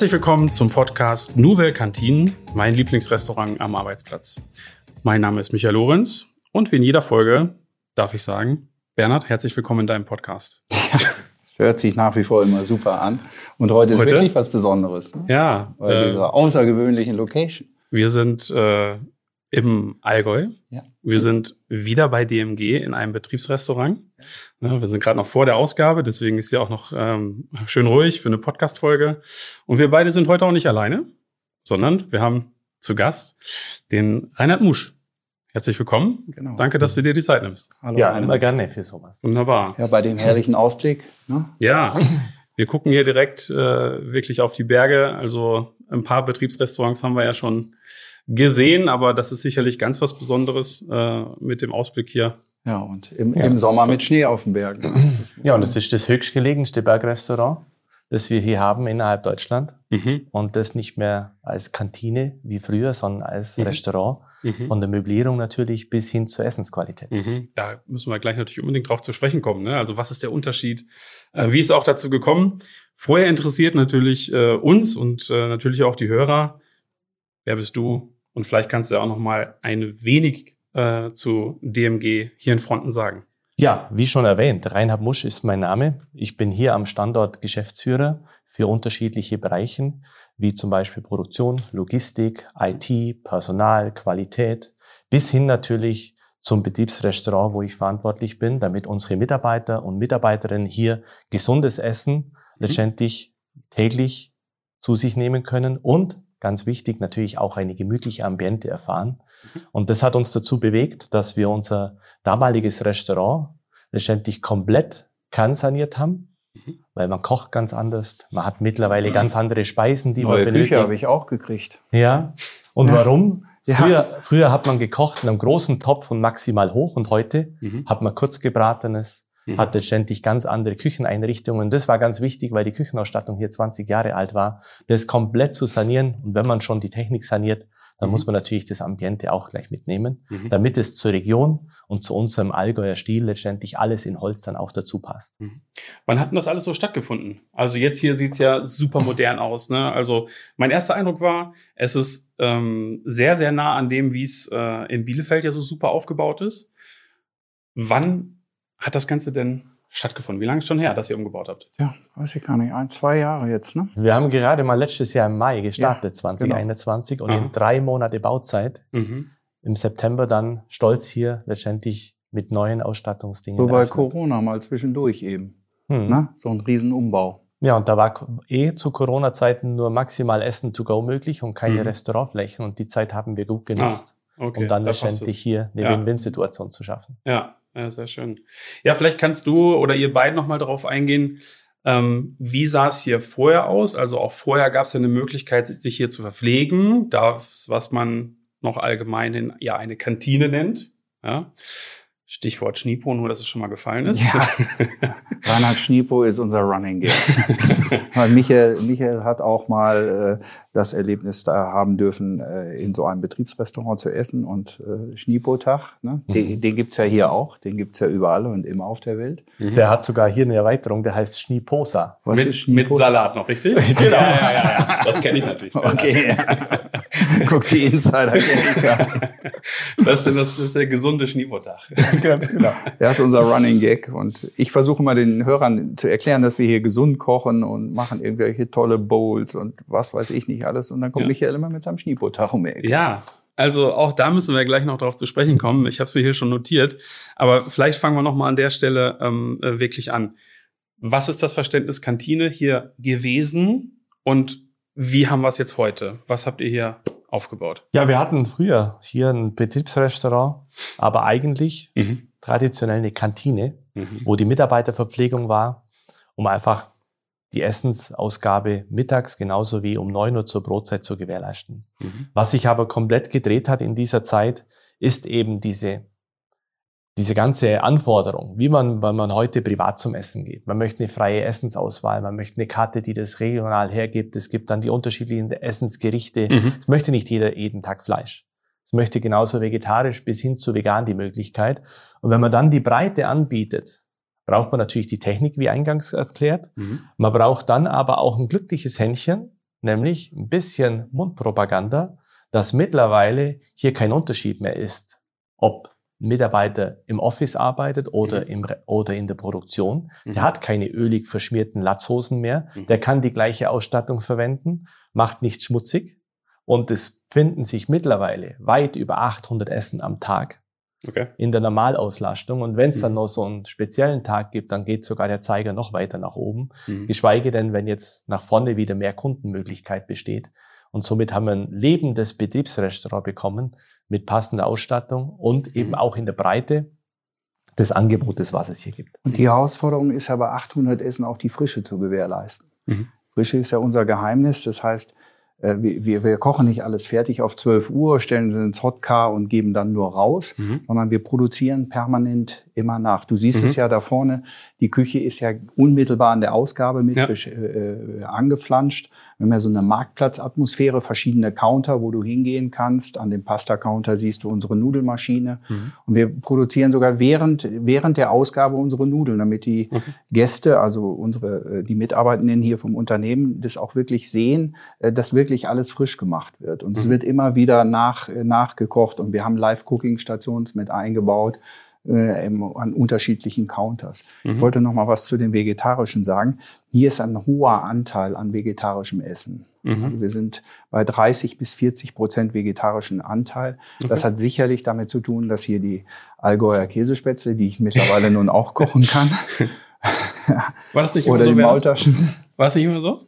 Herzlich willkommen zum Podcast Nouvelle Cantine, mein Lieblingsrestaurant am Arbeitsplatz. Mein Name ist Michael Lorenz und wie in jeder Folge darf ich sagen, Bernhard, herzlich willkommen in deinem Podcast. Es hört sich nach wie vor immer super an. Und heute, Heute? ist wirklich was Besonderes. Ne? Ja, Bei äh, dieser außergewöhnlichen Location. wir sind äh, im Allgäu. Ja. Wir sind wieder bei DMG in einem Betriebsrestaurant. Ja, wir sind gerade noch vor der Ausgabe, deswegen ist hier auch noch ähm, schön ruhig für eine Podcast-Folge. Und wir beide sind heute auch nicht alleine, sondern wir haben zu Gast den Reinhard Musch. Herzlich willkommen. Genau. Danke, dass du dir die Zeit nimmst. Hallo. Ja, immer gerne für sowas. Wunderbar. ja, bei dem herrlichen Ausblick. Ne? Ja, wir gucken hier direkt äh, wirklich auf die Berge. Also ein paar Betriebsrestaurants haben wir ja schon gesehen, aber das ist sicherlich ganz was Besonderes äh, mit dem Ausblick hier. Ja, und im, Ja. im Sommer mit Schnee auf dem Berg. Ne? Ja, und es ist das höchstgelegenste Bergrestaurant, das wir hier haben innerhalb Deutschland. Mhm. Und das nicht mehr als Kantine wie früher, sondern als Mhm. Restaurant. Mhm. Von der Möblierung natürlich bis hin zur Essensqualität. Mhm. Da müssen wir gleich natürlich unbedingt drauf zu sprechen kommen. Ne? Also was ist der Unterschied? Äh, wie ist es auch dazu gekommen? Vorher interessiert natürlich äh, uns und äh, natürlich auch die Hörer. Wer bist du? Und vielleicht kannst du ja auch noch mal ein wenig äh, zu DMG hier in Fronten sagen. Ja, wie schon erwähnt, Reinhard Musch ist mein Name. Ich bin hier am Standort Geschäftsführer für unterschiedliche Bereichen, wie zum Beispiel Produktion, Logistik, IT, Personal, Qualität, bis hin natürlich zum Betriebsrestaurant, wo ich verantwortlich bin, damit unsere Mitarbeiter und Mitarbeiterinnen hier gesundes Essen letztendlich täglich zu sich nehmen können und ganz wichtig natürlich auch eine gemütliche Ambiente erfahren. Und das hat uns dazu bewegt, dass wir unser damaliges Restaurant letztendlich komplett kernsaniert haben, Mhm. weil man kocht ganz anders. Man hat mittlerweile ganz andere Speisen, die Neue man Küche habe benötigt. ich auch gekriegt. Ja. Und Ja. warum? Ja. Früher, früher hat man gekocht in einem großen Topf und maximal hoch und heute Mhm. hat man kurz gebratenes, Mhm. hat letztendlich ganz andere Kücheneinrichtungen. Das war ganz wichtig, weil die Küchenausstattung hier 20 Jahre alt war, das komplett zu sanieren. Und wenn man schon die Technik saniert, dann Mhm. muss man natürlich das Ambiente auch gleich mitnehmen, Mhm. damit es zur Region und zu unserem Allgäuer Stil letztendlich alles in Holz dann auch dazu passt. Wann hat denn das alles so stattgefunden? Also jetzt hier sieht's ja super modern aus. Ne? Also mein erster Eindruck war, es ist ähm, sehr, sehr nah an dem, wie es äh, in Bielefeld ja so super aufgebaut ist. Wann hat das Ganze denn stattgefunden? Wie lange ist schon her, dass ihr umgebaut habt? Ja, weiß ich gar nicht. Ein, zwei Jahre jetzt, ne? Wir haben gerade mal letztes Jahr im Mai gestartet, Ja, 2021, und Aha. in drei Monate Bauzeit Mhm. im September dann stolz hier letztendlich mit neuen Ausstattungsdingen. So bei eröffnet. Corona mal zwischendurch eben. Hm. Ne? So ein Riesenumbau. Ja, und da war eh zu Corona-Zeiten nur maximal Essen to go möglich und keine Mhm. Restaurantflächen. Und die Zeit haben wir gut genutzt, Okay, um dann da letztendlich hier eine Ja. Win-Win-Situation zu schaffen. Ja, ja, sehr schön. Ja, vielleicht kannst du oder ihr beiden noch mal darauf eingehen, ähm, wie sah es hier vorher aus? Also auch vorher gab es ja eine Möglichkeit, sich hier zu verpflegen, das, was man noch allgemein in, ja eine Kantine nennt. Ja. Stichwort Schniepo, nur dass es schon mal gefallen ist. Ja. Reinhard Schniepo ist unser Running. Weil Michael, Michael hat auch mal äh, das Erlebnis da haben dürfen, äh, in so einem Betriebsrestaurant zu essen und äh, Schniepo-Tag, ne? den, Mhm. den gibt's ja hier auch, den gibt's ja überall und immer auf der Welt. Mhm. Der hat sogar hier eine Erweiterung, der heißt Schnieposa. Was mit, ist mit Schniepo? Salat noch, richtig? genau. Ja, ja, ja, ja. Das kenne ich natürlich. Okay. Guck die Insider. Das ist, das ist der gesunde Schniebotag. Ganz genau. Das ist unser Running Gag. Und ich versuche mal den Hörern zu erklären, dass wir hier gesund kochen und machen irgendwelche tolle Bowls und was weiß ich nicht alles. Und dann kommt Ja. Michael immer mit seinem Schniepotag um die Ecke. Ja, also auch da müssen wir gleich noch drauf zu sprechen kommen. Ich habe es mir hier schon notiert, aber vielleicht fangen wir noch mal an der Stelle ähm, äh, wirklich an. Was ist das Verständnis Kantine hier gewesen und wie haben wir es jetzt heute? Was habt ihr hier aufgebaut? Ja, wir hatten früher hier ein Betriebsrestaurant, aber eigentlich Mhm. traditionell eine Kantine, Mhm. wo die Mitarbeiterverpflegung war, um einfach die Essensausgabe mittags genauso wie um 9 Uhr zur Brotzeit zu gewährleisten. Mhm. Was sich aber komplett gedreht hat in dieser Zeit, ist eben diese, diese ganze Anforderung, wie man, wenn man heute privat zum Essen geht. Man möchte eine freie Essensauswahl, man möchte eine Karte, die das regional hergibt. Es gibt dann die unterschiedlichen Essensgerichte. Mhm. Es möchte nicht jeder jeden Tag Fleisch. Es möchte genauso vegetarisch bis hin zu vegan die Möglichkeit. Und wenn man dann die Breite anbietet, braucht man natürlich die Technik, wie eingangs erklärt. Mhm. Man braucht dann aber auch ein glückliches Händchen, nämlich ein bisschen Mundpropaganda, dass mittlerweile hier kein Unterschied mehr ist, ob ein Mitarbeiter im Office arbeitet oder, mhm. im, oder in der Produktion. Mhm. Der hat keine ölig verschmierten Latzhosen mehr. Mhm. Der kann die gleiche Ausstattung verwenden, macht nicht schmutzig. Und es finden sich mittlerweile weit über 800 Essen am Tag okay. in der Normalauslastung. Und wenn es dann mhm. noch so einen speziellen Tag gibt, dann geht sogar der Zeiger noch weiter nach oben. Mhm. Geschweige denn, wenn jetzt nach vorne wieder mehr Kundenmöglichkeit besteht. Und somit haben wir ein lebendes Betriebsrestaurant bekommen mit passender Ausstattung und eben mhm. auch in der Breite des Angebotes, was es hier gibt. Und die Herausforderung ist ja bei 800 Essen auch die Frische zu gewährleisten. Mhm. Frische ist ja unser Geheimnis. Das heißt, wir, wir kochen nicht alles fertig auf 12 Uhr, stellen sie ins Hotcar und geben dann nur raus, mhm. sondern wir produzieren permanent immer nach. Du siehst mhm. es ja da vorne, die Küche ist ja unmittelbar an der Ausgabe mit ja. äh, angeflanscht. Wir haben ja so eine Marktplatzatmosphäre, verschiedene Counter, wo du hingehen kannst. An dem Pasta-Counter siehst du unsere Nudelmaschine. Mhm. Und wir produzieren sogar während, während der Ausgabe unsere Nudeln, damit die mhm. Gäste, also unsere, äh, die Mitarbeitenden hier vom Unternehmen, das auch wirklich sehen, äh, dass wirklich alles frisch gemacht wird. Und es mhm. wird immer wieder nach, äh, nachgekocht. Und wir haben Live-Cooking-Stations mit eingebaut äh, an unterschiedlichen Counters. Mhm. Ich wollte noch mal was zu den Vegetarischen sagen. Hier ist ein hoher Anteil an vegetarischem Essen. Mhm. Also wir sind bei 30 bis 40 Prozent vegetarischen Anteil. Okay. Das hat sicherlich damit zu tun, dass hier die Allgäuer Käsespätzle, die ich mittlerweile nun auch kochen kann. War das nicht immer Oder so? Die Maultaschen. War es nicht immer so?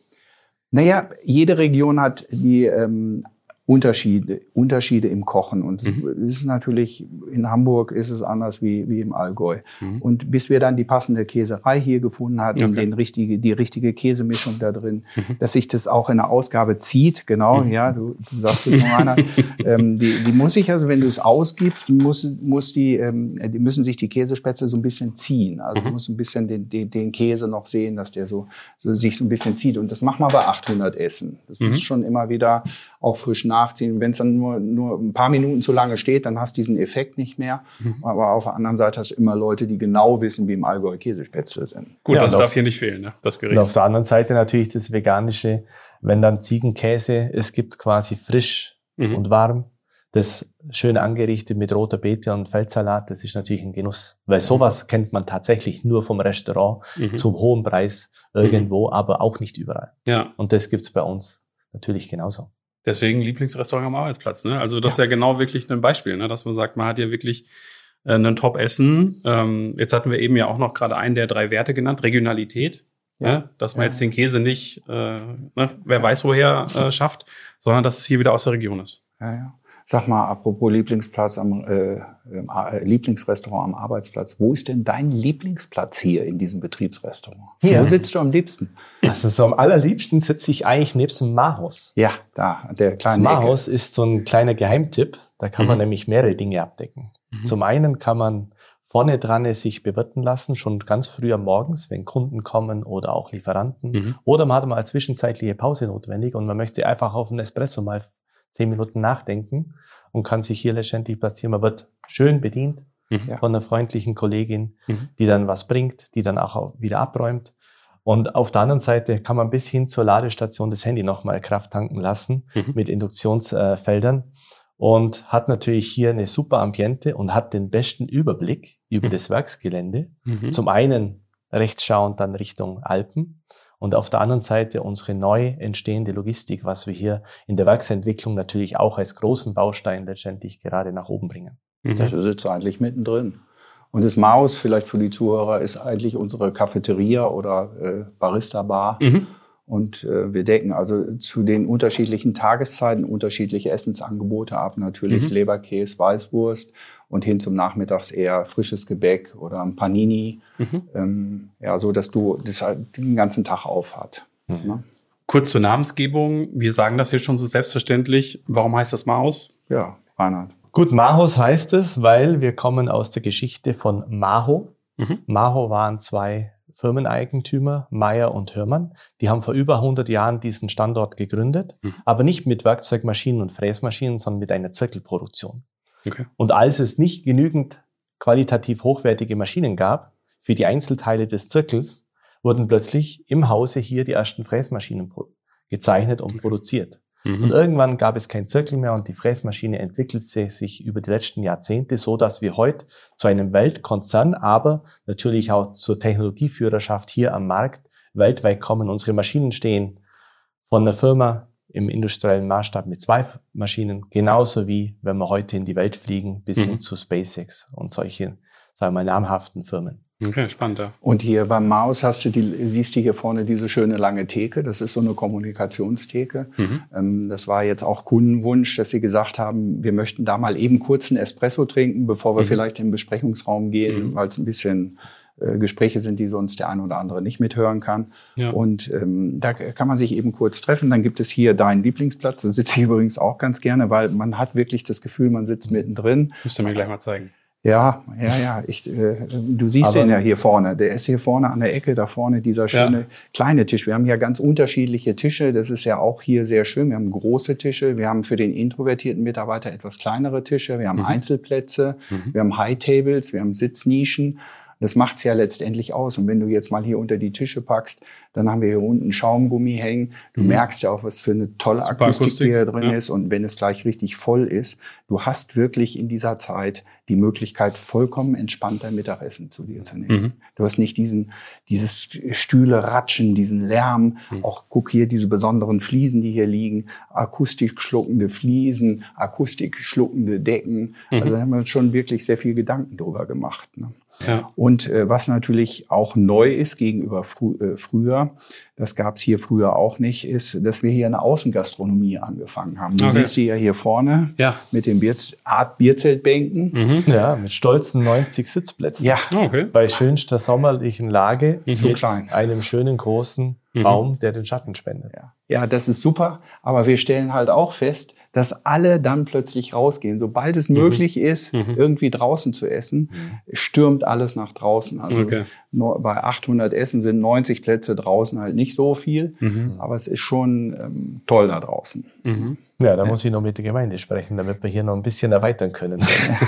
Naja, jede Region hat die ähm, Unterschiede, Unterschiede im Kochen. Und mhm. es ist natürlich, in Hamburg ist es anders wie, wie im Allgäu. Mhm. Und bis wir dann die passende Käserei hier gefunden hatten okay. den richtige, die richtige Käsemischung da drin, mhm. dass sich das auch in der Ausgabe zieht, genau, mhm. ja, du, du sagst es noch einer, ähm, die, die muss sich also, wenn du es ausgibst, muss, muss die, ähm, die müssen sich die Käsespätzle so ein bisschen ziehen. Also du mhm. musst ein bisschen den, den, den Käse noch sehen, dass der so, so sich so ein bisschen zieht. Und das machen wir bei 800 Essen. Das muss mhm. schon immer wieder auch frisch nachziehen. Wenn es dann nur, nur ein paar Minuten zu lange steht, dann hast du diesen Effekt nicht mehr. Mhm. Aber auf der anderen Seite hast du immer Leute, die genau wissen, wie im Allgäu Käsespätzle sind. Gut, ja, das darf hier nicht fehlen, ne? das Gericht. Und auf der anderen Seite natürlich das Veganische, wenn dann Ziegenkäse, es gibt quasi frisch mhm. und warm. Das schön angerichtet mit roter Beete und Feldsalat, das ist natürlich ein Genuss. Weil sowas kennt man tatsächlich nur vom Restaurant mhm. zum hohen Preis irgendwo, mhm. aber auch nicht überall. Ja. Und das gibt's bei uns natürlich genauso. Deswegen Lieblingsrestaurant am Arbeitsplatz. Ne? Also das ja. ist ja genau wirklich ein Beispiel, ne? dass man sagt, man hat ja wirklich äh, ein Top-Essen. Ähm, jetzt hatten wir eben ja auch noch gerade einen der drei Werte genannt, Regionalität. Ja. ja dass man ja. jetzt den Käse nicht, äh, ne, wer weiß woher, äh, schafft, sondern dass es hier wieder aus der Region ist. Ja, ja. Sag mal, apropos Lieblingsplatz am äh, äh, Lieblingsrestaurant am Arbeitsplatz. Wo ist denn dein Lieblingsplatz hier in diesem Betriebsrestaurant? Hier. Wo sitzt du am liebsten? Also so am allerliebsten sitze ich eigentlich nebst dem Mahaus. Ja, da, der kleine. Das Mahaus ist so ein kleiner Geheimtipp. Da kann man mhm. nämlich mehrere Dinge abdecken. Mhm. Zum einen kann man vorne dran sich bewirten lassen, schon ganz früh am Morgens, wenn Kunden kommen oder auch Lieferanten. Mhm. Oder man hat mal eine zwischenzeitliche Pause notwendig und man möchte einfach auf einen Espresso mal zehn Minuten nachdenken und kann sich hier letztendlich platzieren. Man wird schön bedient mhm. von einer freundlichen Kollegin, mhm. die dann was bringt, die dann auch wieder abräumt. Und auf der anderen Seite kann man bis hin zur Ladestation das Handy nochmal Kraft tanken lassen mhm. mit Induktionsfeldern und hat natürlich hier eine super Ambiente und hat den besten Überblick über mhm. das Werksgelände. Mhm. Zum einen rechts schauend dann Richtung Alpen und auf der anderen Seite unsere neu entstehende Logistik, was wir hier in der Werksentwicklung natürlich auch als großen Baustein letztendlich gerade nach oben bringen. Mhm. Das sitzt eigentlich mittendrin. Und das Maus, vielleicht für die Zuhörer, ist eigentlich unsere Cafeteria oder äh, Barista-Bar. Mhm. Und äh, wir decken also zu den unterschiedlichen Tageszeiten unterschiedliche Essensangebote ab. Natürlich mhm. Leberkäse, Weißwurst und hin zum Nachmittags eher frisches Gebäck oder ein Panini. Mhm. Ähm, ja, so dass du das halt den ganzen Tag auf hat. Mhm. Ne? Kurz zur Namensgebung. Wir sagen das hier schon so selbstverständlich. Warum heißt das Maus? Ja, Reinhard. Gut, Mahos heißt es, weil wir kommen aus der Geschichte von Maho. Mhm. Maho waren zwei Firmeneigentümer, Meyer und Hörmann. Die haben vor über 100 Jahren diesen Standort gegründet, mhm. aber nicht mit Werkzeugmaschinen und Fräsmaschinen, sondern mit einer Zirkelproduktion. Okay. Und als es nicht genügend qualitativ hochwertige Maschinen gab für die Einzelteile des Zirkels, wurden plötzlich im Hause hier die ersten Fräsmaschinen gezeichnet und produziert. Mhm. Und irgendwann gab es kein Zirkel mehr und die Fräsmaschine entwickelte sich über die letzten Jahrzehnte so, dass wir heute zu einem Weltkonzern, aber natürlich auch zur Technologieführerschaft hier am Markt weltweit kommen. Unsere Maschinen stehen von einer Firma im industriellen Maßstab mit zwei Maschinen, genauso wie wenn wir heute in die Welt fliegen, bis mhm. hin zu SpaceX und solche, sagen wir mal, namhaften Firmen. Okay, spannend. Ja. Und hier beim Maus hast du die, siehst du hier vorne diese schöne lange Theke. Das ist so eine Kommunikationstheke. Mhm. Ähm, das war jetzt auch Kundenwunsch, dass sie gesagt haben, wir möchten da mal eben kurz einen Espresso trinken, bevor wir mhm. vielleicht in den Besprechungsraum gehen, mhm. weil es ein bisschen äh, Gespräche sind, die sonst der eine oder andere nicht mithören kann. Ja. Und ähm, da kann man sich eben kurz treffen. Dann gibt es hier deinen Lieblingsplatz. Da sitze ich übrigens auch ganz gerne, weil man hat wirklich das Gefühl, man sitzt mittendrin. Müsst ihr mir gleich mal zeigen. Ja, ja, ja. Ich, äh, du siehst Aber, den ja hier vorne. Der ist hier vorne an der Ecke, da vorne dieser schöne ja. kleine Tisch. Wir haben hier ganz unterschiedliche Tische. Das ist ja auch hier sehr schön. Wir haben große Tische. Wir haben für den introvertierten Mitarbeiter etwas kleinere Tische. Wir haben mhm. Einzelplätze. Mhm. Wir haben High Tables. Wir haben Sitznischen. Das macht's ja letztendlich aus. Und wenn du jetzt mal hier unter die Tische packst, dann haben wir hier unten Schaumgummi hängen. Du mhm. merkst ja auch, was für eine tolle Akustik, Akustik, hier drin ja. ist. Und wenn es gleich richtig voll ist, du hast wirklich in dieser Zeit die Möglichkeit, vollkommen entspannt dein Mittagessen zu dir zu nehmen. Mhm. Du hast nicht diesen, dieses Stühle ratschen, diesen Lärm. Mhm. Auch guck hier diese besonderen Fliesen, die hier liegen. Akustik schluckende Fliesen, Akustik schluckende Decken. Mhm. Also da haben wir uns schon wirklich sehr viel Gedanken drüber gemacht. Ne? Ja. Und äh, was natürlich auch neu ist gegenüber frü äh, früher, das gab es hier früher auch nicht, ist, dass wir hier eine Außengastronomie angefangen haben. Du okay. siehst die ja hier vorne ja. mit den Bier Art Bierzeltbänken. Mhm. Ja, mit stolzen 90 Sitzplätzen. Ja. Okay. Bei schönster sommerlichen Lage mhm. mit klein. einem schönen großen mhm. Baum, der den Schatten spendet. Ja. ja, das ist super. Aber wir stellen halt auch fest, dass alle dann plötzlich rausgehen. Sobald es mhm. möglich ist, mhm. irgendwie draußen zu essen, mhm. stürmt alles nach draußen. Also okay. bei 800 Essen sind 90 Plätze draußen halt nicht so viel, mhm. aber es ist schon ähm, toll da draußen. Ja, da muss ich noch mit der Gemeinde sprechen, damit wir hier noch ein bisschen erweitern können.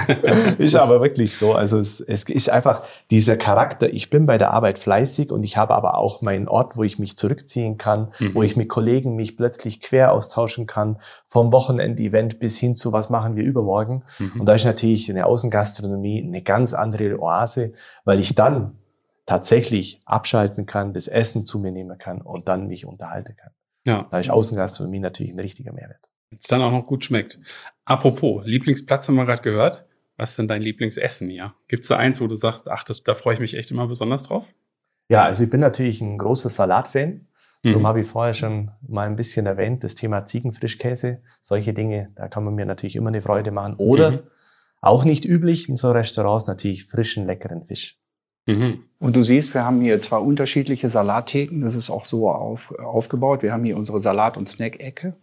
ist aber wirklich so. Also es, es ist einfach dieser Charakter. Ich bin bei der Arbeit fleißig und ich habe aber auch meinen Ort, wo ich mich zurückziehen kann, mhm. wo ich mit Kollegen mich plötzlich quer austauschen kann, vom Wochenendevent bis hin zu was machen wir übermorgen. Mhm. Und da ist natürlich eine Außengastronomie eine ganz andere Oase, weil ich dann tatsächlich abschalten kann, das Essen zu mir nehmen kann und dann mich unterhalten kann. Ja. Da ist Außengastronomie natürlich ein richtiger Mehrwert es dann auch noch gut schmeckt. Apropos, Lieblingsplatz haben wir gerade gehört. Was ist denn dein Lieblingsessen hier? Gibt es da eins, wo du sagst, ach, das, da freue ich mich echt immer besonders drauf? Ja, also ich bin natürlich ein großer Salatfan. Mhm. Darum habe ich vorher schon mal ein bisschen erwähnt, das Thema Ziegenfrischkäse. Solche Dinge, da kann man mir natürlich immer eine Freude machen. Oder mhm. auch nicht üblich in so Restaurants natürlich frischen, leckeren Fisch. Mhm. Und du siehst, wir haben hier zwei unterschiedliche Salattheken. Das ist auch so auf, aufgebaut. Wir haben hier unsere Salat- und Snack-Ecke.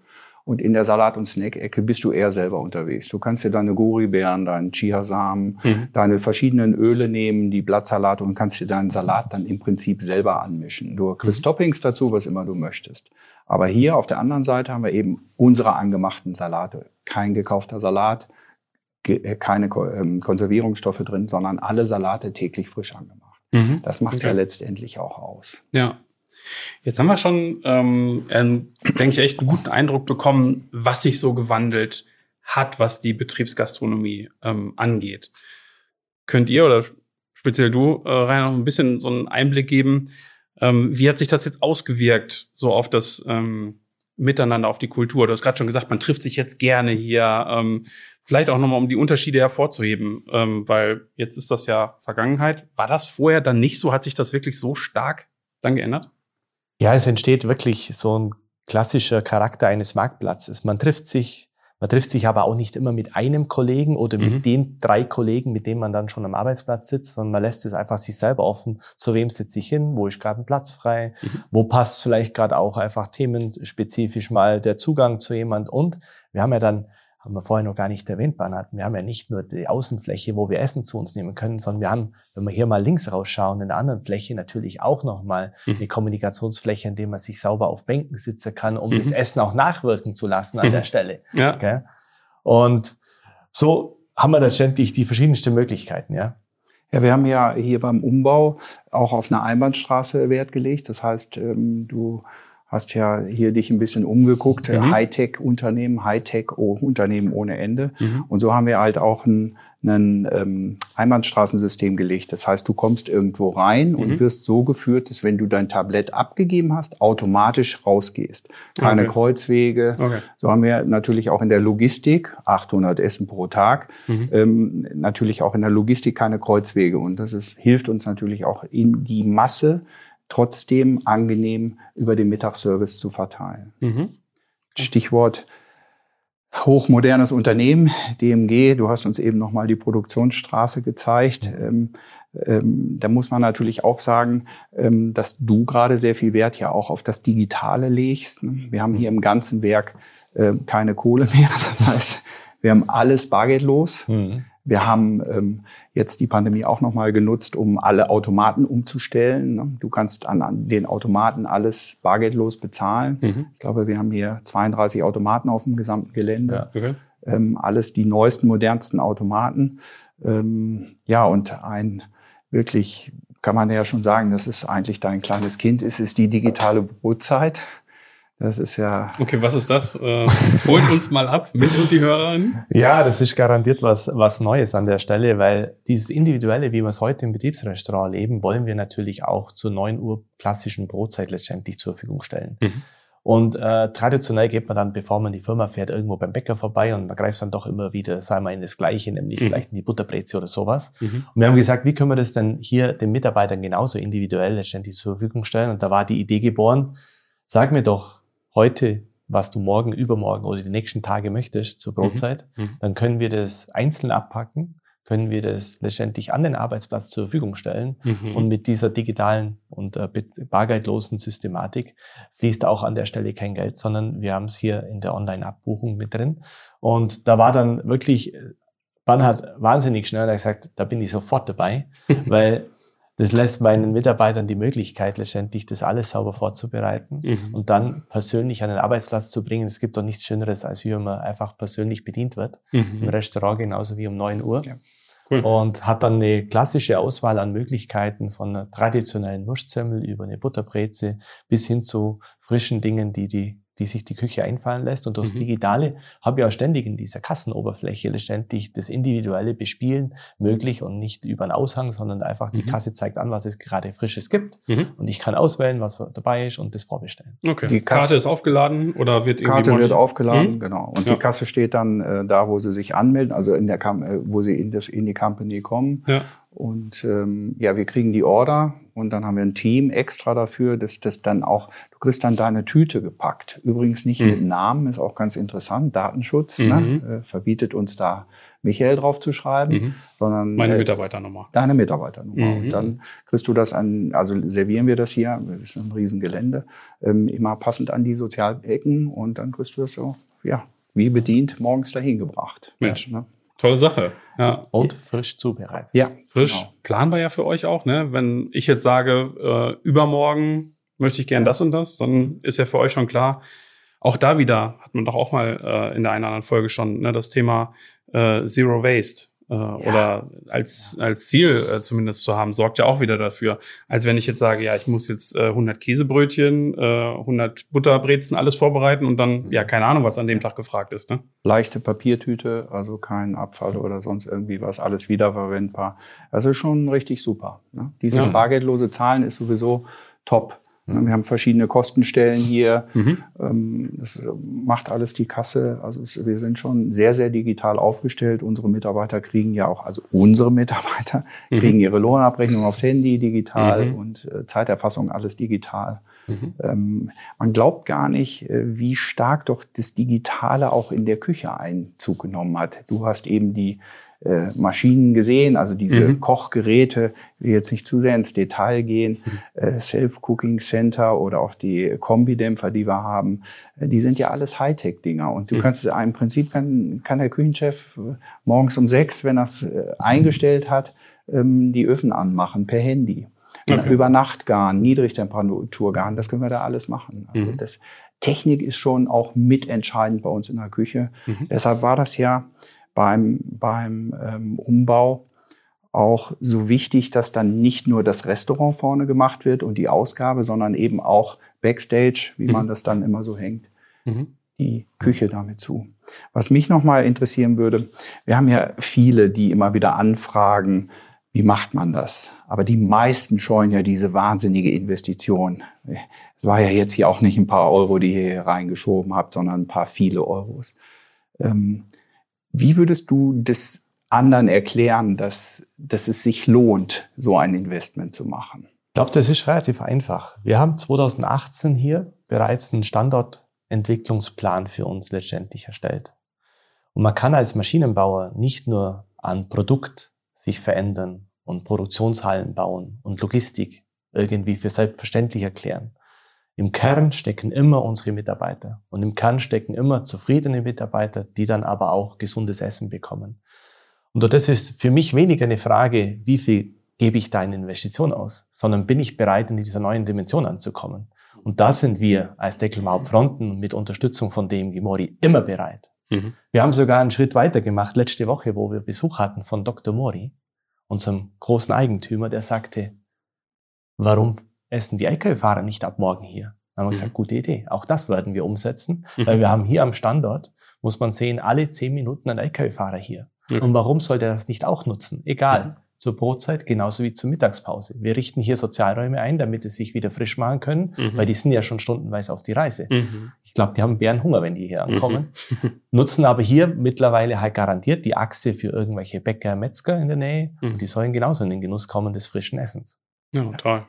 Und in der Salat- und Snack-Ecke bist du eher selber unterwegs. Du kannst dir deine Goribeeren, deinen Chiasamen, mhm. deine verschiedenen Öle nehmen, die Blattsalate und kannst dir deinen Salat dann im Prinzip selber anmischen. Du kriegst mhm. Toppings dazu, was immer du möchtest. Aber hier auf der anderen Seite haben wir eben unsere angemachten Salate. Kein gekaufter Salat, äh, keine ähm, Konservierungsstoffe drin, sondern alle Salate täglich frisch angemacht. Mhm. Das macht okay. ja letztendlich auch aus. Ja, Jetzt haben wir schon, ähm, denke ich, echt einen guten Eindruck bekommen, was sich so gewandelt hat, was die Betriebsgastronomie ähm, angeht. Könnt ihr oder speziell du, äh, Rainer, noch ein bisschen so einen Einblick geben, ähm, wie hat sich das jetzt ausgewirkt, so auf das ähm, Miteinander, auf die Kultur? Du hast gerade schon gesagt, man trifft sich jetzt gerne hier. Ähm, vielleicht auch nochmal, um die Unterschiede hervorzuheben, ähm, weil jetzt ist das ja Vergangenheit. War das vorher dann nicht so? Hat sich das wirklich so stark dann geändert? Ja, es entsteht wirklich so ein klassischer Charakter eines Marktplatzes. Man trifft sich, man trifft sich aber auch nicht immer mit einem Kollegen oder mit mhm. den drei Kollegen, mit denen man dann schon am Arbeitsplatz sitzt, sondern man lässt es einfach sich selber offen. Zu wem sitze ich hin? Wo ist gerade ein Platz frei? Mhm. Wo passt vielleicht gerade auch einfach themenspezifisch mal der Zugang zu jemand? Und wir haben ja dann haben wir vorher noch gar nicht erwähnt, Bernhard. Wir haben ja nicht nur die Außenfläche, wo wir Essen zu uns nehmen können, sondern wir haben, wenn wir hier mal links rausschauen, in der anderen Fläche natürlich auch nochmal mhm. eine Kommunikationsfläche, in der man sich sauber auf Bänken sitzen kann, um mhm. das Essen auch nachwirken zu lassen an mhm. der Stelle. Ja. Okay? Und so haben wir letztendlich die verschiedensten Möglichkeiten, ja. Ja, wir haben ja hier beim Umbau auch auf eine Einbahnstraße Wert gelegt. Das heißt, ähm, du hast ja hier dich ein bisschen umgeguckt, mhm. Hightech-Unternehmen, Hightech-Unternehmen ohne Ende. Mhm. Und so haben wir halt auch ein, ein ähm, Einbahnstraßensystem gelegt. Das heißt, du kommst irgendwo rein mhm. und wirst so geführt, dass wenn du dein Tablett abgegeben hast, automatisch rausgehst. Keine okay. Kreuzwege. Okay. So haben wir natürlich auch in der Logistik 800 Essen pro Tag. Mhm. Ähm, natürlich auch in der Logistik keine Kreuzwege. Und das ist, hilft uns natürlich auch in die Masse trotzdem angenehm über den Mittagsservice zu verteilen. Mhm. Stichwort hochmodernes Unternehmen, DMG. Du hast uns eben nochmal die Produktionsstraße gezeigt. Ähm, ähm, da muss man natürlich auch sagen, ähm, dass du gerade sehr viel Wert ja auch auf das Digitale legst. Wir haben hier im ganzen Werk äh, keine Kohle mehr. Das heißt, wir haben alles bargeldlos. Mhm. Wir haben ähm, jetzt die Pandemie auch nochmal genutzt, um alle Automaten umzustellen. Ne? Du kannst an, den Automaten alles bargeldlos bezahlen. Mhm. Ich glaube, wir haben hier 32 Automaten auf dem gesamten Gelände. Ja, okay. ähm, alles die neuesten, modernsten Automaten. Ähm, ja, und ein wirklich, kann man ja schon sagen, das ist eigentlich dein kleines Kind, ist, ist die digitale Brotzeit. Das ist ja. Okay, was ist das? Äh, holt uns mal ab, mit und die Hörer Ja, das ist garantiert was, was Neues an der Stelle, weil dieses Individuelle, wie wir es heute im Betriebsrestaurant leben, wollen wir natürlich auch zur 9 Uhr klassischen Brotzeit letztendlich zur Verfügung stellen. Mhm. Und äh, traditionell geht man dann, bevor man die Firma fährt, irgendwo beim Bäcker vorbei und man greift dann doch immer wieder, sagen wir, in das Gleiche, nämlich mhm. vielleicht in die Butterbreze oder sowas. Mhm. Und wir haben gesagt, wie können wir das denn hier den Mitarbeitern genauso individuell letztendlich zur Verfügung stellen? Und da war die Idee geboren, sag mir doch, heute, was du morgen, übermorgen oder die nächsten Tage möchtest zur mhm. Brotzeit, mhm. dann können wir das einzeln abpacken, können wir das letztendlich an den Arbeitsplatz zur Verfügung stellen. Mhm. Und mit dieser digitalen und äh, bargeldlosen Systematik fließt auch an der Stelle kein Geld, sondern wir haben es hier in der Online-Abbuchung mit drin. Und da war dann wirklich, man hat wahnsinnig schnell gesagt, da bin ich sofort dabei, weil das lässt meinen Mitarbeitern die Möglichkeit, letztendlich das alles sauber vorzubereiten mhm. und dann persönlich an den Arbeitsplatz zu bringen. Es gibt doch nichts Schöneres, als wie wenn man einfach persönlich bedient wird. Mhm. Im Restaurant genauso wie um neun Uhr. Ja. Cool. Und hat dann eine klassische Auswahl an Möglichkeiten von einer traditionellen Wurstsemmel über eine Butterbreze bis hin zu frischen Dingen, die die die sich die Küche einfallen lässt. Und durchs mhm. Digitale habe ich auch ständig in dieser Kassenoberfläche letztendlich das individuelle Bespielen möglich und nicht über einen Aushang, sondern einfach die mhm. Kasse zeigt an, was es gerade Frisches gibt. Mhm. Und ich kann auswählen, was dabei ist und das vorbestellen. Okay. Die Kasse, Karte ist aufgeladen oder wird irgendwie Karte wird aufgeladen, mhm. genau. Und ja. die Kasse steht dann äh, da, wo sie sich anmelden, also in der Kam äh, wo sie in, das, in die Company kommen. Ja. Und ähm, ja, wir kriegen die Order und dann haben wir ein Team extra dafür, dass das dann auch, du kriegst dann deine Tüte gepackt. Übrigens nicht mhm. mit Namen, ist auch ganz interessant. Datenschutz ne, mhm. ne, äh, verbietet uns da Michael drauf zu schreiben, mhm. sondern meine äh, Mitarbeiternummer. Deine Mitarbeiternummer. Mhm. Und dann kriegst du das an, also servieren wir das hier, das ist ein Riesengelände, ähm, immer passend an die Sozialecken und dann kriegst du das so, ja, wie bedient morgens dahin gebracht. Mensch. Ne? Tolle Sache. Ja. Und frisch zubereitet. Ja. Frisch. Genau. Planbar ja für euch auch, ne? Wenn ich jetzt sage, äh, übermorgen möchte ich gern das und das, dann ist ja für euch schon klar. Auch da wieder hat man doch auch mal äh, in der einen oder anderen Folge schon ne, das Thema äh, Zero Waste äh, ja. oder als, als Ziel äh, zumindest zu haben, sorgt ja auch wieder dafür. Als wenn ich jetzt sage, ja, ich muss jetzt äh, 100 Käsebrötchen, äh, 100 Butterbrezen, alles vorbereiten und dann, ja, keine Ahnung, was an dem Tag gefragt ist. Ne? Leichte Papiertüte, also kein Abfall oder sonst irgendwie was, alles wiederverwendbar. Also schon richtig super. Ne? Dieses ja. bargeldlose Zahlen ist sowieso top. Ne, wir haben verschiedene Kostenstellen hier. Mhm. Ähm, das macht alles die Kasse. Also wir sind schon sehr, sehr digital aufgestellt. Unsere Mitarbeiter kriegen ja auch, also unsere Mitarbeiter mhm. kriegen ihre Lohnabrechnung aufs Handy digital mhm. und äh, Zeiterfassung alles digital. Mhm. Ähm, man glaubt gar nicht, äh, wie stark doch das Digitale auch in der Küche Einzug genommen hat. Du hast eben die äh, Maschinen gesehen, also diese mhm. Kochgeräte, ich will jetzt nicht zu sehr ins Detail gehen, mhm. äh, Self-Cooking Center oder auch die Kombidämpfer, die wir haben, äh, die sind ja alles Hightech-Dinger. Und du mhm. kannst im Prinzip kann, kann der Küchenchef äh, morgens um sechs, wenn er es äh, eingestellt hat, ähm, die Öfen anmachen per Handy. Okay. Über Nacht garen, Niedrigtemperatur garen, das können wir da alles machen. Also mhm. das, Technik ist schon auch mitentscheidend bei uns in der Küche. Mhm. Deshalb war das ja beim, beim ähm, Umbau auch so wichtig, dass dann nicht nur das Restaurant vorne gemacht wird und die Ausgabe, sondern eben auch Backstage, wie mhm. man das dann immer so hängt, mhm. die Küche damit zu. Was mich nochmal interessieren würde, wir haben ja viele, die immer wieder anfragen, wie macht man das? Aber die meisten scheuen ja diese wahnsinnige Investition. Es war ja jetzt hier auch nicht ein paar Euro, die ihr hier reingeschoben habt, sondern ein paar viele Euros. Ähm, wie würdest du das anderen erklären, dass, dass es sich lohnt, so ein Investment zu machen? Ich glaube, das ist relativ einfach. Wir haben 2018 hier bereits einen Standortentwicklungsplan für uns letztendlich erstellt. Und man kann als Maschinenbauer nicht nur an Produkt sich verändern und Produktionshallen bauen und Logistik irgendwie für selbstverständlich erklären. Im Kern stecken immer unsere Mitarbeiter und im Kern stecken immer zufriedene Mitarbeiter, die dann aber auch gesundes Essen bekommen. Und das ist für mich weniger eine Frage, wie viel gebe ich da eine Investition aus, sondern bin ich bereit, in dieser neuen Dimension anzukommen. Und da sind wir als Deckelmauer Fronten mit Unterstützung von DMG Mori immer bereit. Mhm. Wir haben sogar einen Schritt weiter gemacht letzte Woche, wo wir Besuch hatten von Dr. Mori, unserem großen Eigentümer, der sagte, warum essen die LKW-Fahrer nicht ab morgen hier? Dann haben wir mhm. gesagt, gute Idee. Auch das werden wir umsetzen, mhm. weil wir haben hier am Standort, muss man sehen, alle zehn Minuten einen LKW-Fahrer hier. Mhm. Und warum sollte er das nicht auch nutzen? Egal. Zur Brotzeit genauso wie zur Mittagspause. Wir richten hier Sozialräume ein, damit sie sich wieder frisch machen können, mhm. weil die sind ja schon stundenweise auf die Reise. Mhm. Ich glaube, die haben Bärenhunger, wenn die hier ankommen. Mhm. Nutzen aber hier mittlerweile halt garantiert die Achse für irgendwelche Bäcker, Metzger in der Nähe. Und die sollen genauso in den Genuss kommen des frischen Essens. Ja, toll.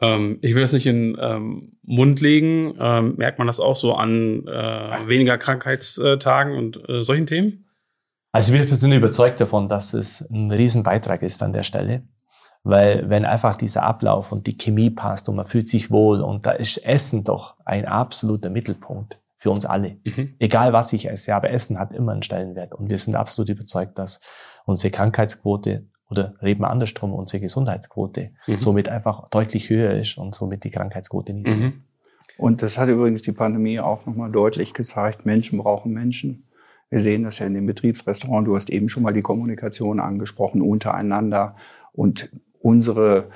Ähm, ich will das nicht in ähm, Mund legen. Ähm, merkt man das auch so an äh, weniger Krankheitstagen und äh, solchen Themen? Also wir sind überzeugt davon, dass es ein Riesenbeitrag ist an der Stelle. Weil wenn einfach dieser Ablauf und die Chemie passt und man fühlt sich wohl und da ist Essen doch ein absoluter Mittelpunkt für uns alle. Mhm. Egal was ich esse, aber Essen hat immer einen Stellenwert und wir sind absolut überzeugt, dass unsere Krankheitsquote oder reden wir andersrum, unsere Gesundheitsquote mhm. somit einfach deutlich höher ist und somit die Krankheitsquote niedriger. Mhm. Und das hat übrigens die Pandemie auch nochmal deutlich gezeigt. Menschen brauchen Menschen. Wir sehen das ja in dem Betriebsrestaurant. Du hast eben schon mal die Kommunikation angesprochen untereinander. Und unsere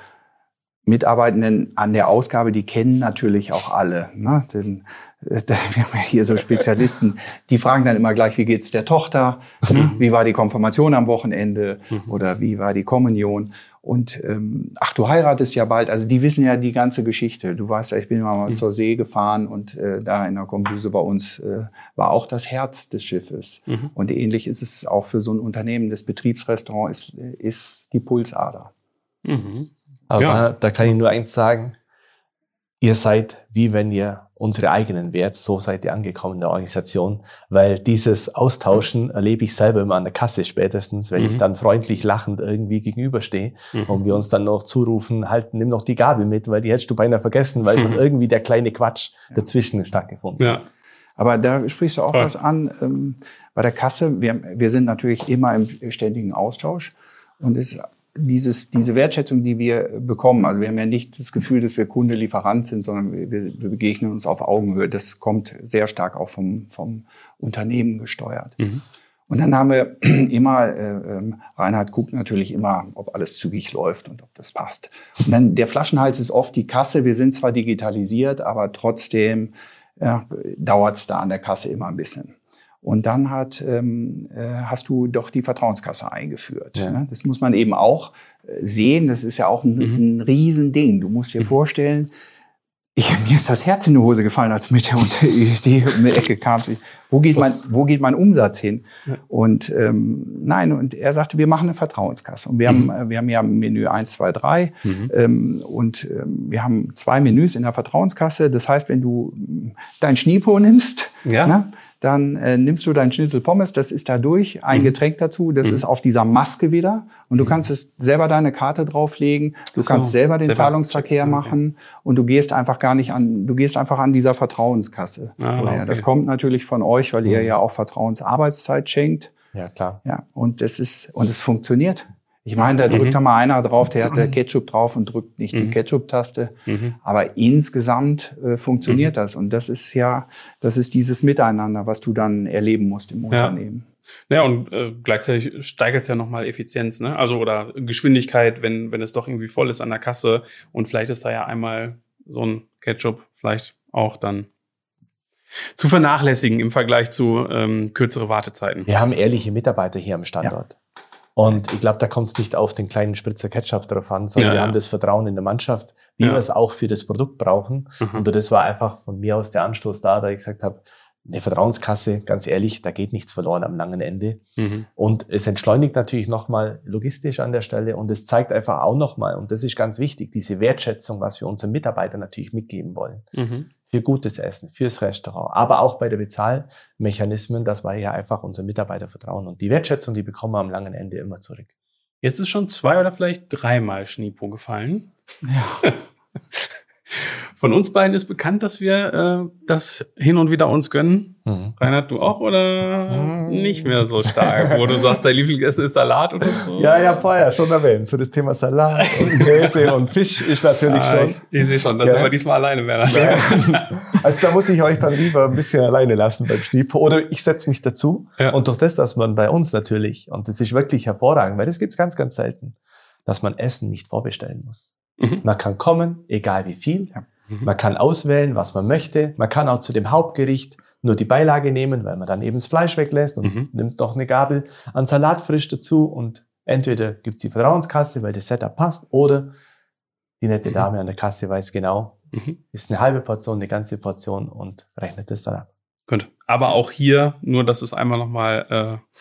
Mitarbeitenden an der Ausgabe, die kennen natürlich auch alle. Ne? Denn äh, wir haben ja hier so Spezialisten, die fragen dann immer gleich, wie geht's der Tochter? Mhm. Wie war die Konfirmation am Wochenende? Mhm. Oder wie war die Kommunion? Und ähm, ach, du heiratest ja bald. Also die wissen ja die ganze Geschichte. Du weißt ja, ich bin mal mhm. zur See gefahren und äh, da in der Kombüse bei uns äh, war auch das Herz des Schiffes. Mhm. Und ähnlich ist es auch für so ein Unternehmen. Das Betriebsrestaurant ist, ist die Pulsader. Mhm. Aber ja. da kann ich nur eins sagen. Ihr seid wie wenn ihr unsere eigenen Werte, so seid ihr angekommen in der Organisation, weil dieses Austauschen erlebe ich selber immer an der Kasse spätestens, wenn mhm. ich dann freundlich lachend irgendwie gegenüberstehe mhm. und wir uns dann noch zurufen, halt, nimm noch die Gabel mit, weil die hättest du beinahe vergessen, weil schon irgendwie der kleine Quatsch dazwischen stattgefunden ja. Aber da sprichst du auch Voll. was an. Ähm, bei der Kasse, wir, wir sind natürlich immer im ständigen Austausch und es dieses, diese Wertschätzung, die wir bekommen, also wir haben ja nicht das Gefühl, dass wir Kunde, Lieferant sind, sondern wir, wir begegnen uns auf Augenhöhe. Das kommt sehr stark auch vom, vom Unternehmen gesteuert. Mhm. Und dann haben wir immer, äh, äh, Reinhard guckt natürlich immer, ob alles zügig läuft und ob das passt. Und dann der Flaschenhals ist oft die Kasse. Wir sind zwar digitalisiert, aber trotzdem ja, dauert es da an der Kasse immer ein bisschen. Und dann hat, ähm, äh, hast du doch die Vertrauenskasse eingeführt. Ja. Ne? Das muss man eben auch äh, sehen. Das ist ja auch ein, mhm. ein Riesending. Du musst dir mhm. vorstellen, ich, mir ist das Herz in die Hose gefallen, als mit der Idee um die Ecke kam. Wo geht mein, wo geht mein Umsatz hin? Ja. Und ähm, nein, und er sagte, wir machen eine Vertrauenskasse. Und wir mhm. haben, wir haben ja Menü eins, zwei, drei mhm. ähm, und ähm, wir haben zwei Menüs in der Vertrauenskasse. Das heißt, wenn du dein Schniepo nimmst, ja. ne, dann äh, nimmst du dein Schnitzel Pommes, das ist da durch, ein mhm. Getränk dazu, das mhm. ist auf dieser Maske wieder und du mhm. kannst es selber deine Karte drauflegen, du so, kannst selber den selber. Zahlungsverkehr okay. machen und du gehst einfach gar nicht an, du gehst einfach an dieser Vertrauenskasse. Ah, okay. Das kommt natürlich von euch, weil ihr mhm. ja auch Vertrauensarbeitszeit schenkt. Ja, klar. Ja, und das ist, und es funktioniert. Ich meine, da drückt mhm. da mal einer drauf, der hat der Ketchup drauf und drückt nicht mhm. die Ketchup-Taste. Mhm. Aber insgesamt äh, funktioniert mhm. das. Und das ist ja, das ist dieses Miteinander, was du dann erleben musst im Unternehmen. Ja, und äh, gleichzeitig steigert es ja nochmal Effizienz, ne? Also oder Geschwindigkeit, wenn, wenn es doch irgendwie voll ist an der Kasse und vielleicht ist da ja einmal so ein Ketchup vielleicht auch dann zu vernachlässigen im Vergleich zu ähm, kürzere Wartezeiten. Wir haben ehrliche Mitarbeiter hier am Standort. Ja. Und ich glaube, da kommt es nicht auf den kleinen Spritzer Ketchup drauf an, sondern ja, wir haben das Vertrauen in der Mannschaft, wie wir es auch für das Produkt brauchen. Mhm. Und das war einfach von mir aus der Anstoß da, da ich gesagt habe, eine Vertrauenskasse, ganz ehrlich, da geht nichts verloren am langen Ende. Mhm. Und es entschleunigt natürlich nochmal logistisch an der Stelle und es zeigt einfach auch nochmal, und das ist ganz wichtig, diese Wertschätzung, was wir unseren Mitarbeitern natürlich mitgeben wollen. Mhm. Für gutes Essen, fürs Restaurant, aber auch bei der Bezahlmechanismen, dass wir ja einfach unseren Mitarbeitern vertrauen. Und die Wertschätzung, die bekommen wir am langen Ende immer zurück. Jetzt ist schon zwei oder vielleicht dreimal Schnipo gefallen. Ja. Von uns beiden ist bekannt, dass wir äh, das hin und wieder uns gönnen. Mhm. Reinhard, du auch oder mhm. nicht mehr so stark, wo du sagst, dein Lieblingsessen ist Salat oder so? Ja, ja, vorher schon erwähnt. So das Thema Salat und Käse und Fisch ist natürlich ah, schon. Ich, ich sehe schon, dass ja. wir diesmal alleine werden. Ja. Also da muss ich euch dann lieber ein bisschen alleine lassen beim Schniep. Oder ich setze mich dazu. Ja. Und durch das, dass man bei uns natürlich, und das ist wirklich hervorragend, weil das gibt's ganz, ganz selten, dass man Essen nicht vorbestellen muss. Mhm. Man kann kommen, egal wie viel. Ja. Mhm. Man kann auswählen, was man möchte. Man kann auch zu dem Hauptgericht nur die Beilage nehmen, weil man dann eben das Fleisch weglässt und mhm. nimmt noch eine Gabel an Salat frisch dazu und entweder gibt's die Vertrauenskasse, weil das Setup passt, oder die nette mhm. Dame an der Kasse weiß genau, mhm. ist eine halbe Portion, eine ganze Portion und rechnet das dann ab. Könnte. Aber auch hier, nur dass es einmal nochmal äh,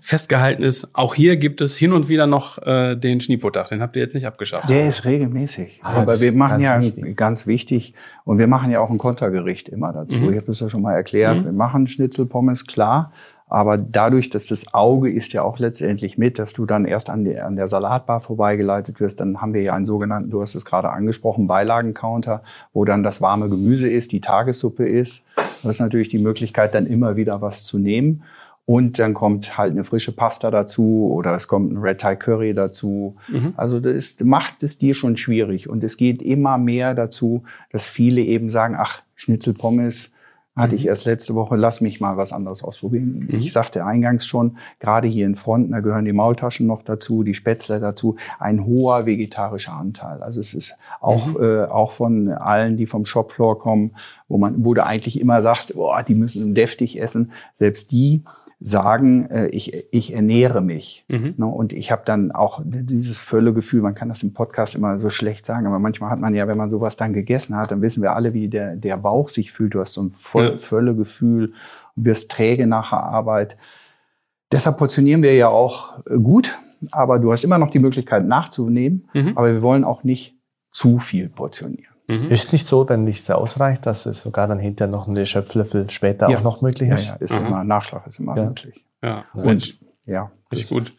festgehalten ist, auch hier gibt es hin und wieder noch äh, den Schniepotag. Den habt ihr jetzt nicht abgeschafft. Der ist regelmäßig. Ah, Aber wir machen ja wichtig. ganz wichtig und wir machen ja auch ein Kontergericht immer dazu. Mhm. Ich habe das ja schon mal erklärt. Mhm. Wir machen Schnitzelpommes, klar. Aber dadurch, dass das Auge ist ja auch letztendlich mit, dass du dann erst an, der an der Salatbar vorbeigeleitet wirst, dann haben wir ja einen sogenannten, du hast es gerade angesprochen, Beilagencounter, wo dann das warme Gemüse ist, die Tagessuppe ist. Das ist natürlich die Möglichkeit, dann immer wieder was zu nehmen. Und dann kommt halt eine frische Pasta dazu oder es kommt ein Red Thai Curry dazu. Mhm. Also das ist, macht es dir schon schwierig. Und es geht immer mehr dazu, dass viele eben sagen, ach, Schnitzelpommes hatte mhm. ich erst letzte Woche, lass mich mal was anderes ausprobieren. Mhm. Ich sagte eingangs schon, gerade hier in Fronten, da gehören die Maultaschen noch dazu, die Spätzle dazu, ein hoher vegetarischer Anteil. Also es ist auch, mhm. äh, auch von allen, die vom Shopfloor kommen, wo man, wo du eigentlich immer sagst, boah, die müssen deftig essen, selbst die sagen, äh, ich, ich ernähre mich. Mhm. Ne? Und ich habe dann auch dieses Völlegefühl, man kann das im Podcast immer so schlecht sagen, aber manchmal hat man ja, wenn man sowas dann gegessen hat, dann wissen wir alle, wie der, der Bauch sich fühlt. Du hast so ein Voll, ja. Völlegefühl und wirst träge nach der Arbeit. Deshalb portionieren wir ja auch äh, gut, aber du hast immer noch die Möglichkeit nachzunehmen, mhm. aber wir wollen auch nicht zu viel portionieren. Mhm. Ist nicht so, wenn nichts ausreicht, dass es sogar dann hinterher noch eine Schöpflöffel später ja. auch noch möglich ist? Ja, ja ist mhm. immer, Nachschlag ist immer ja. möglich. Ja. Und, ja. Richtig gut.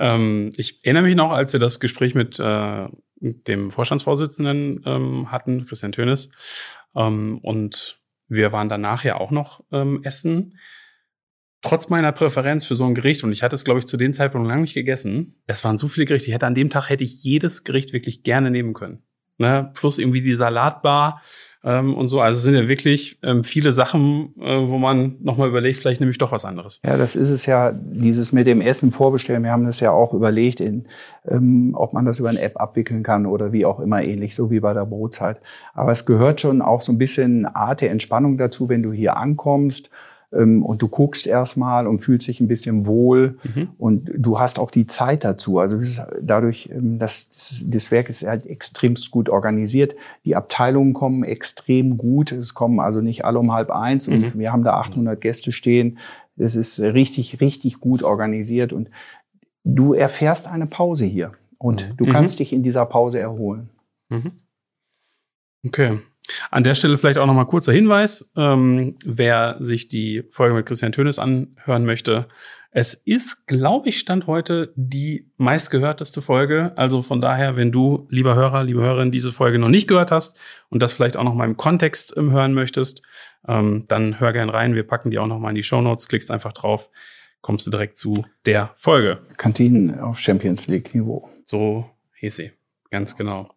Ähm, ich erinnere mich noch, als wir das Gespräch mit, äh, dem Vorstandsvorsitzenden ähm, hatten, Christian Tönes, ähm, und wir waren danach ja auch noch ähm, essen. Trotz meiner Präferenz für so ein Gericht, und ich hatte es, glaube ich, zu dem Zeitpunkt lange nicht gegessen, es waren so viele Gerichte, ich hätte an dem Tag hätte ich jedes Gericht wirklich gerne nehmen können ne? plus irgendwie die Salatbar ähm, und so. Also es sind ja wirklich ähm, viele Sachen, äh, wo man nochmal überlegt, vielleicht nehme ich doch was anderes. Ja, das ist es ja, dieses mit dem Essen vorbestellen. Wir haben das ja auch überlegt, in, ähm, ob man das über eine App abwickeln kann oder wie auch immer ähnlich, so wie bei der Brotzeit. Aber es gehört schon auch so ein bisschen Art der Entspannung dazu, wenn du hier ankommst und du guckst erstmal und fühlst dich ein bisschen wohl mhm. und du hast auch die Zeit dazu. Also dadurch, ähm, dass das, Werk ist halt extremst gut organisiert. Die Abteilungen kommen extrem gut. Es kommen also nicht alle um halb eins und mhm. wir haben da 800 Gäste stehen. Es ist richtig, richtig gut organisiert und du erfährst eine Pause hier und mhm. du kannst dich in dieser Pause erholen. Mhm. Okay. An der Stelle vielleicht auch nochmal kurzer Hinweis, ähm, wer sich die Folge mit Christian Tönes anhören möchte. Es ist, glaube ich, Stand heute die meistgehörteste Folge. Also von daher, wenn du, lieber Hörer, liebe Hörerin, diese Folge noch nicht gehört hast und das vielleicht auch noch mal im Kontext ähm, hören möchtest, ähm, dann hör gern rein. Wir packen die auch noch mal in die Show Notes. Klickst einfach drauf, kommst du direkt zu der Folge. Kantinen auf Champions League Niveau. So hieß sie. Ganz genau.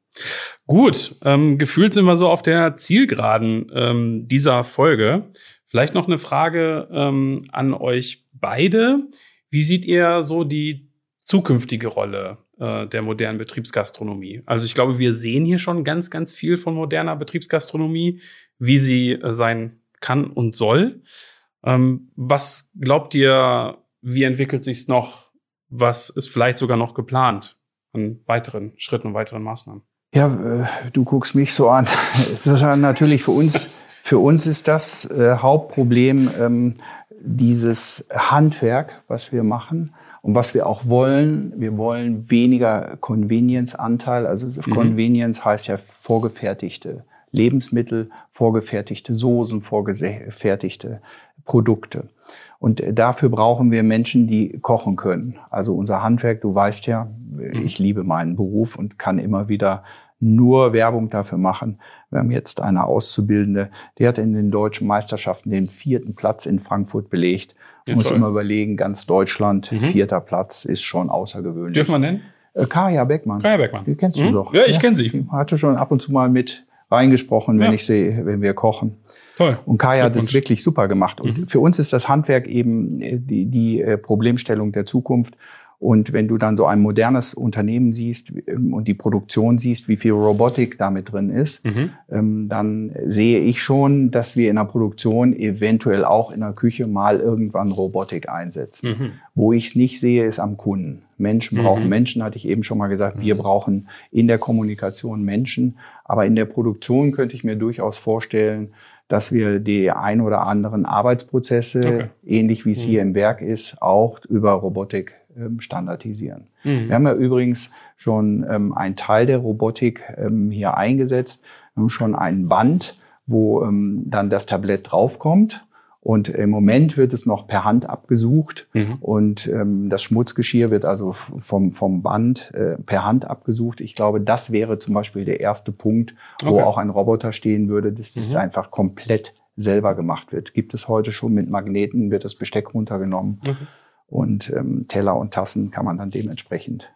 Gut, ähm, gefühlt sind wir so auf der Zielgeraden ähm, dieser Folge. Vielleicht noch eine Frage ähm, an euch beide. Wie seht ihr so die zukünftige Rolle äh, der modernen Betriebsgastronomie? Also ich glaube, wir sehen hier schon ganz, ganz viel von moderner Betriebsgastronomie, wie sie äh, sein kann und soll. Ähm, was glaubt ihr, wie entwickelt sich's noch? Was ist vielleicht sogar noch geplant an weiteren Schritten und weiteren Maßnahmen? Ja, äh, du guckst mich so an. Es ist natürlich für uns, für uns ist das äh, Hauptproblem ähm, dieses Handwerk, was wir machen und was wir auch wollen. Wir wollen weniger Convenience-Anteil. Also mhm. Convenience heißt ja vorgefertigte Lebensmittel, vorgefertigte Soßen, vorgefertigte Produkte. Und dafür brauchen wir Menschen, die kochen können. Also unser Handwerk, du weißt ja, mhm. ich liebe meinen Beruf und kann immer wieder nur Werbung dafür machen. Wir haben jetzt eine Auszubildende, die hat in den deutschen Meisterschaften den vierten Platz in Frankfurt belegt. Ja, muss immer überlegen, ganz Deutschland, mhm. vierter Platz ist schon außergewöhnlich. Dürfen wir nennen? Äh, Kaya Beckmann. Kaya Beckmann. Die kennst mhm. du doch. Ja, ich ja? kenne sie. Die hatte schon ab und zu mal mit reingesprochen, wenn ja. ich sehe, wenn wir kochen. Toll. Und Kaya hat es wirklich super gemacht. Und mhm. für uns ist das Handwerk eben äh, die, die äh, Problemstellung der Zukunft. Und wenn du dann so ein modernes Unternehmen siehst ähm, und die Produktion siehst, wie viel Robotik damit drin ist, mhm. ähm, dann sehe ich schon, dass wir in der Produktion eventuell auch in der Küche mal irgendwann Robotik einsetzen. Mhm. Wo ich es nicht sehe, ist am Kunden. Menschen brauchen mhm. Menschen, hatte ich eben schon mal gesagt. Wir mhm. brauchen in der Kommunikation Menschen. Aber in der Produktion könnte ich mir durchaus vorstellen, dass wir die ein oder anderen Arbeitsprozesse, okay. ähnlich wie es mhm. hier im Werk ist, auch über Robotik ähm, standardisieren. Mhm. Wir haben ja übrigens schon ähm, einen Teil der Robotik ähm, hier eingesetzt. Wir haben schon ein Band, wo ähm, dann das Tablett draufkommt und im Moment wird es noch per Hand abgesucht mhm. und ähm, das Schmutzgeschirr wird also vom, vom Band äh, per Hand abgesucht. Ich glaube, das wäre zum Beispiel der erste Punkt, wo okay. auch ein Roboter stehen würde, dass das mhm. einfach komplett selber gemacht wird. Gibt es heute schon mit Magneten, wird das Besteck runtergenommen mhm. und ähm, Teller und Tassen kann man dann dementsprechend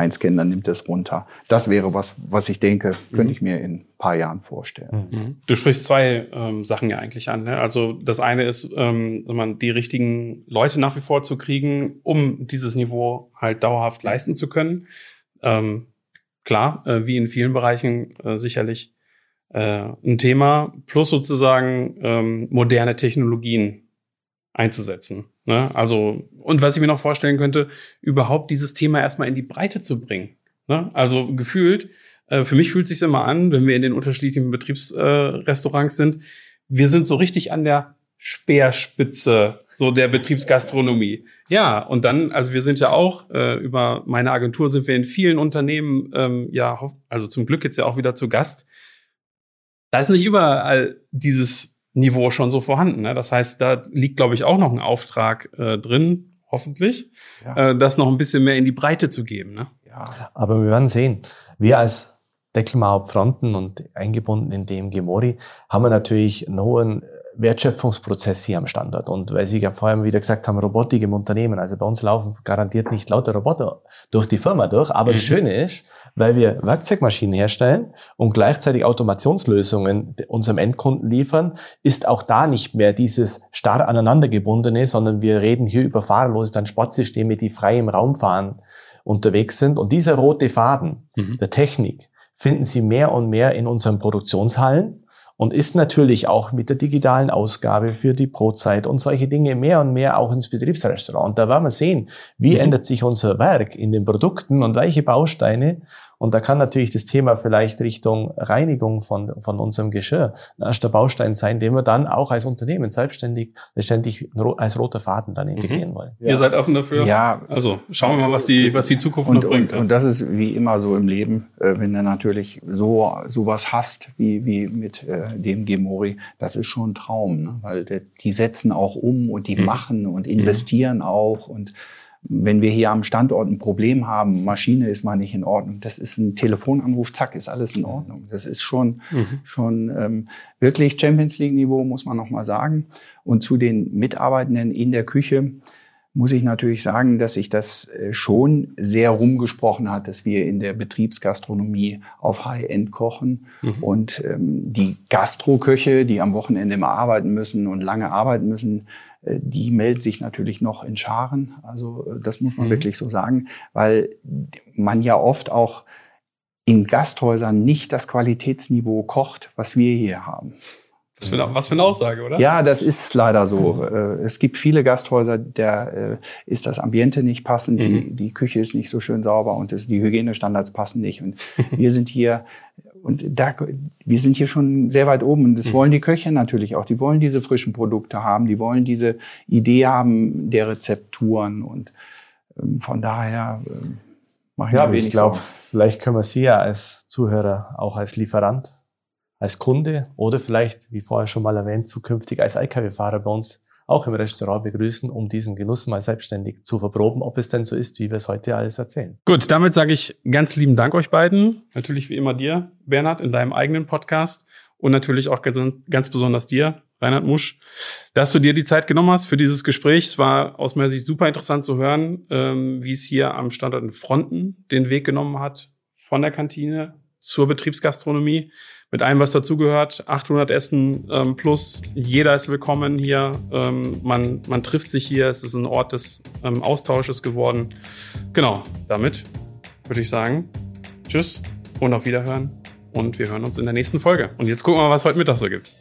einscannen, dann nimmt es runter. Das wäre was, was ich denke, könnte mhm. ich mir in ein paar Jahren vorstellen. Mhm. Du sprichst zwei ähm, Sachen ja eigentlich an. Ne? Also das eine ist, ähm, man, die richtigen Leute nach wie vor zu kriegen, um dieses Niveau halt dauerhaft leisten zu können. Ähm, klar, äh, wie in vielen Bereichen äh, sicherlich äh, ein Thema, plus sozusagen ähm, moderne Technologien einzusetzen. Ne? Also, und was ich mir noch vorstellen könnte, überhaupt dieses Thema erstmal in die Breite zu bringen. Ne? Also gefühlt, äh, für mich fühlt es sich immer an, wenn wir in den unterschiedlichen Betriebsrestaurants äh, sind, wir sind so richtig an der Speerspitze so der Betriebsgastronomie. Ja, und dann, also wir sind ja auch äh, über meine Agentur sind wir in vielen Unternehmen, ähm, ja, also zum Glück jetzt ja auch wieder zu Gast. Da ist nicht überall dieses Niveau schon so vorhanden. Ne? Das heißt, da liegt, glaube ich, auch noch ein Auftrag äh, drin, hoffentlich, ja. äh, das noch ein bisschen mehr in die Breite zu geben. Ne? Ja. Aber wir werden sehen. Wir als Deckelmauer Fronten und eingebunden in DMG Mori haben wir natürlich einen Wertschöpfungsprozess hier am Standort. Und weil Sie ja vorher wieder gesagt haben, Robotik im Unternehmen. Also bei uns laufen garantiert nicht lauter Roboter durch die Firma durch. Aber das mhm. Schöne ist, weil wir Werkzeugmaschinen herstellen und gleichzeitig Automationslösungen unserem Endkunden liefern, ist auch da nicht mehr dieses starr aneinandergebundene, sondern wir reden hier über fahrerlose Transportsysteme, die frei im Raum fahren, unterwegs sind. Und dieser rote Faden mhm. der Technik finden Sie mehr und mehr in unseren Produktionshallen und ist natürlich auch mit der digitalen Ausgabe für die Brotzeit und solche Dinge mehr und mehr auch ins Betriebsrestaurant. Und da werden wir sehen, wie mhm. ändert sich unser Werk in den Produkten und welche Bausteine und da kann natürlich das Thema vielleicht Richtung Reinigung von, von unserem Geschirr ein erster Baustein sein, den wir dann auch als Unternehmen selbstständig letztendlich als roter Faden dann integrieren mhm. wollen. Ja. Ihr seid offen dafür? Ja. Also schauen wir mal, was die, was die Zukunft und, noch bringt. Und, und das ist wie immer so im Leben, äh, wenn du natürlich so sowas hast wie, wie mit äh, dem Gemori, das ist schon ein Traum, ne? weil die, die setzen auch um und die mhm. machen und investieren mhm. auch und wenn wir hier am Standort ein Problem haben, Maschine ist mal nicht in Ordnung, das ist ein Telefonanruf, zack, ist alles in Ordnung. Das ist schon, mhm. schon ähm, wirklich Champions League-Niveau, muss man nochmal sagen. Und zu den Mitarbeitenden in der Küche, muss ich natürlich sagen, dass sich das äh, schon sehr rumgesprochen hat, dass wir in der Betriebsgastronomie auf High-End kochen. Mhm. Und ähm, die Gastroköche, die am Wochenende immer arbeiten müssen und lange arbeiten müssen, die melden sich natürlich noch in Scharen. Also äh, das muss man mhm. wirklich so sagen, weil man ja oft auch in Gasthäusern nicht das Qualitätsniveau kocht, was wir hier haben. Was für, eine, was für eine Aussage, oder? Ja, das ist leider so. Mhm. Äh, es gibt viele Gasthäuser, da ist das Ambiente nicht passend, mhm. die, die Küche ist nicht so schön sauber und das, die Hygienestandards passen nicht. Und wir sind hier und da, wir sind hier schon sehr weit oben und das mhm. wollen die Köche natürlich auch. Die wollen diese frischen Produkte haben, die wollen diese Idee haben der Rezepturen und ähm, von daher äh, mache ich ja, wenig ich glaube, vielleicht können wir Sie ja als Zuhörer auch als Lieferant, als Kunde oder vielleicht, wie vorher schon mal erwähnt, zukünftig als LKW-Fahrer bei uns auch im Restaurant begrüßen, um diesen Genuss mal selbstständig zu verproben, ob es denn so ist, wie wir es heute alles erzählen. Gut, damit sage ich ganz lieben Dank euch beiden. Natürlich wie immer dir, Bernhard, in deinem eigenen Podcast und natürlich auch ganz, besonders dir, Reinhard Musch, dass du dir die Zeit genommen hast für dieses Gespräch. Es war aus meiner Sicht super interessant zu hören, ähm, wie es hier am Standort in Fronten den Weg genommen hat von der Kantine zur Betriebsgastronomie mit allem, was dazugehört. 800 Essen ähm, plus. Jeder ist willkommen hier. Ähm, man, man trifft sich hier. Es ist ein Ort des ähm, Austausches geworden. Genau, damit würde ich sagen, tschüss und auf Wiederhören. Und wir hören uns in der nächsten Folge. Und jetzt gucken wir mal, was heute Mittag so gibt.